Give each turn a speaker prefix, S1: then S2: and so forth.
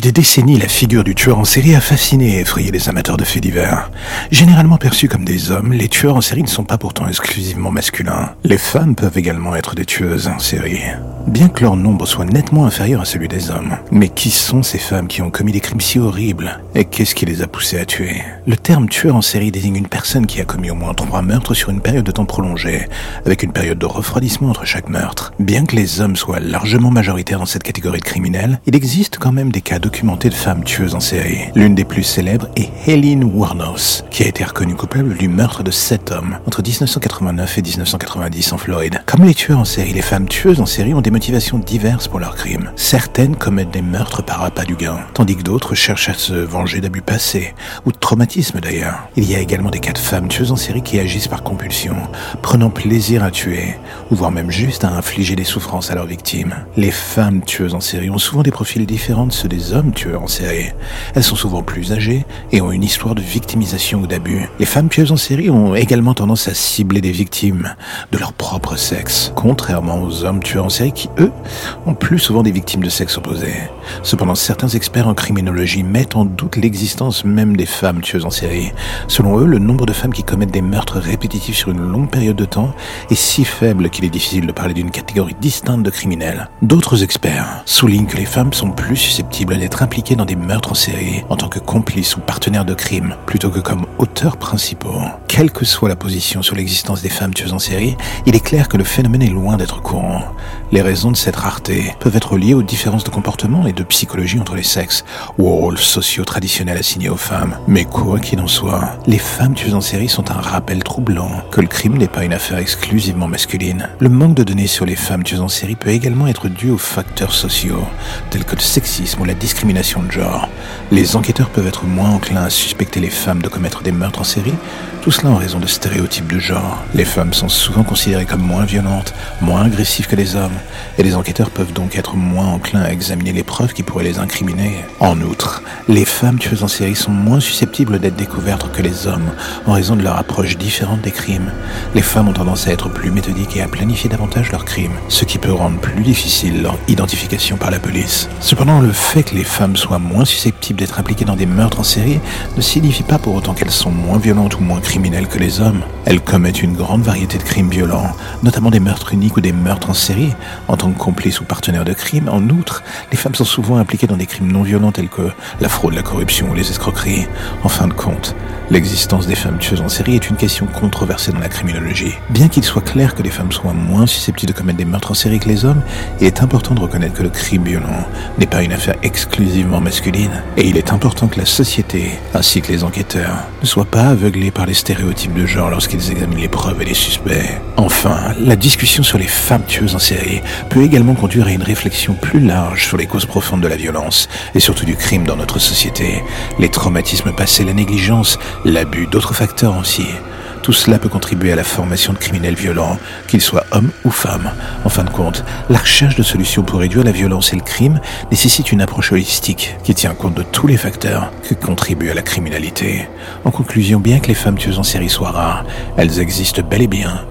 S1: Depuis des décennies, la figure du tueur en série a fasciné et effrayé les amateurs de faits divers. Généralement perçus comme des hommes, les tueurs en série ne sont pas pourtant exclusivement masculins. Les femmes peuvent également être des tueuses en série, bien que leur nombre soit nettement inférieur à celui des hommes. Mais qui sont ces femmes qui ont commis des crimes si horribles Et qu'est-ce qui les a poussées à tuer? Le terme tueur en série désigne une personne qui a commis au moins trois meurtres sur une période de temps prolongée, avec une période de refroidissement entre chaque meurtre. Bien que les hommes soient largement majoritaires dans cette catégorie de criminels, il existe quand même des cas documenté de femmes tueuses en série. L'une des plus célèbres est Helene Warnos, qui a été reconnue coupable du meurtre de sept hommes entre 1989 et 1990 en Floride. Comme les tueurs en série, les femmes tueuses en série ont des motivations diverses pour leurs crimes. Certaines commettent des meurtres par appât du gain, tandis que d'autres cherchent à se venger d'abus passés, ou de traumatismes d'ailleurs. Il y a également des cas de femmes tueuses en série qui agissent par compulsion, prenant plaisir à tuer, ou voire même juste à infliger des souffrances à leurs victimes. Les femmes tueuses en série ont souvent des profils différents de ceux des hommes tueurs en série. Elles sont souvent plus âgées et ont une histoire de victimisation ou d'abus. Les femmes tueuses en série ont également tendance à cibler des victimes de leur propre sexe, contrairement aux hommes tueurs en série qui, eux, ont plus souvent des victimes de sexe opposé. Cependant, certains experts en criminologie mettent en doute l'existence même des femmes tueuses en série. Selon eux, le nombre de femmes qui commettent des meurtres répétitifs sur une longue période de temps est si faible qu'il est difficile de parler d'une catégorie distincte de criminels. D'autres experts soulignent que les femmes sont plus susceptibles d'être impliqués dans des meurtres en série en tant que complices ou partenaires de crime, plutôt que comme auteurs principaux. Quelle que soit la position sur l'existence des femmes tueuses en série, il est clair que le phénomène est loin d'être courant. Raisons de cette rareté peuvent être liées aux différences de comportement et de psychologie entre les sexes, ou aux rôles sociaux traditionnels assignés aux femmes. Mais quoi qu'il en soit, les femmes tueuses en série sont un rappel troublant que le crime n'est pas une affaire exclusivement masculine. Le manque de données sur les femmes tueuses en série peut également être dû aux facteurs sociaux, tels que le sexisme ou la discrimination de genre. Les enquêteurs peuvent être moins enclins à suspecter les femmes de commettre des meurtres en série, tout cela en raison de stéréotypes de genre. Les femmes sont souvent considérées comme moins violentes, moins agressives que les hommes, et les enquêteurs peuvent donc être moins enclins à examiner les preuves qui pourraient les incriminer. En outre, les femmes tueuses en série sont moins susceptibles d'être découvertes que les hommes, en raison de leur approche différente des crimes. Les femmes ont tendance à être plus méthodiques et à planifier davantage leurs crimes, ce qui peut rendre plus difficile leur identification par la police. Cependant, le fait que les femmes soient moins susceptibles d'être impliquées dans des meurtres en série ne signifie pas pour autant qu'elles sont moins violentes ou moins criminelles que les hommes. Elles commettent une grande variété de crimes violents, notamment des meurtres uniques ou des meurtres en série, en tant que complices ou partenaires de crimes. En outre, les femmes sont souvent impliquées dans des crimes non violents tels que la fraude, la corruption ou les escroqueries. En fin de compte, l'existence des femmes tueuses en série est une question controversée dans la criminologie. Bien qu'il soit clair que les femmes soient moins susceptibles de commettre des meurtres en série que les hommes, il est important de reconnaître que le crime violent n'est pas une affaire exclusivement masculine, et il est important que la société, ainsi que les enquêteurs, ne soient pas aveuglés par les stéréotypes de genre lorsqu'ils examinent les preuves et les suspects. Enfin, la discussion sur les femmes tueuses en série peut également conduire à une réflexion plus large sur les causes profondes de la violence, et surtout du crime dans notre société. Les traumatismes passés, la négligence, l'abus, d'autres facteurs aussi. Tout cela peut contribuer à la formation de criminels violents, qu'ils soient hommes ou femmes. En fin de compte, la recherche de solutions pour réduire la violence et le crime nécessite une approche holistique qui tient compte de tous les facteurs qui contribuent à la criminalité. En conclusion, bien que les femmes tueuses en série soient rares, elles existent bel et bien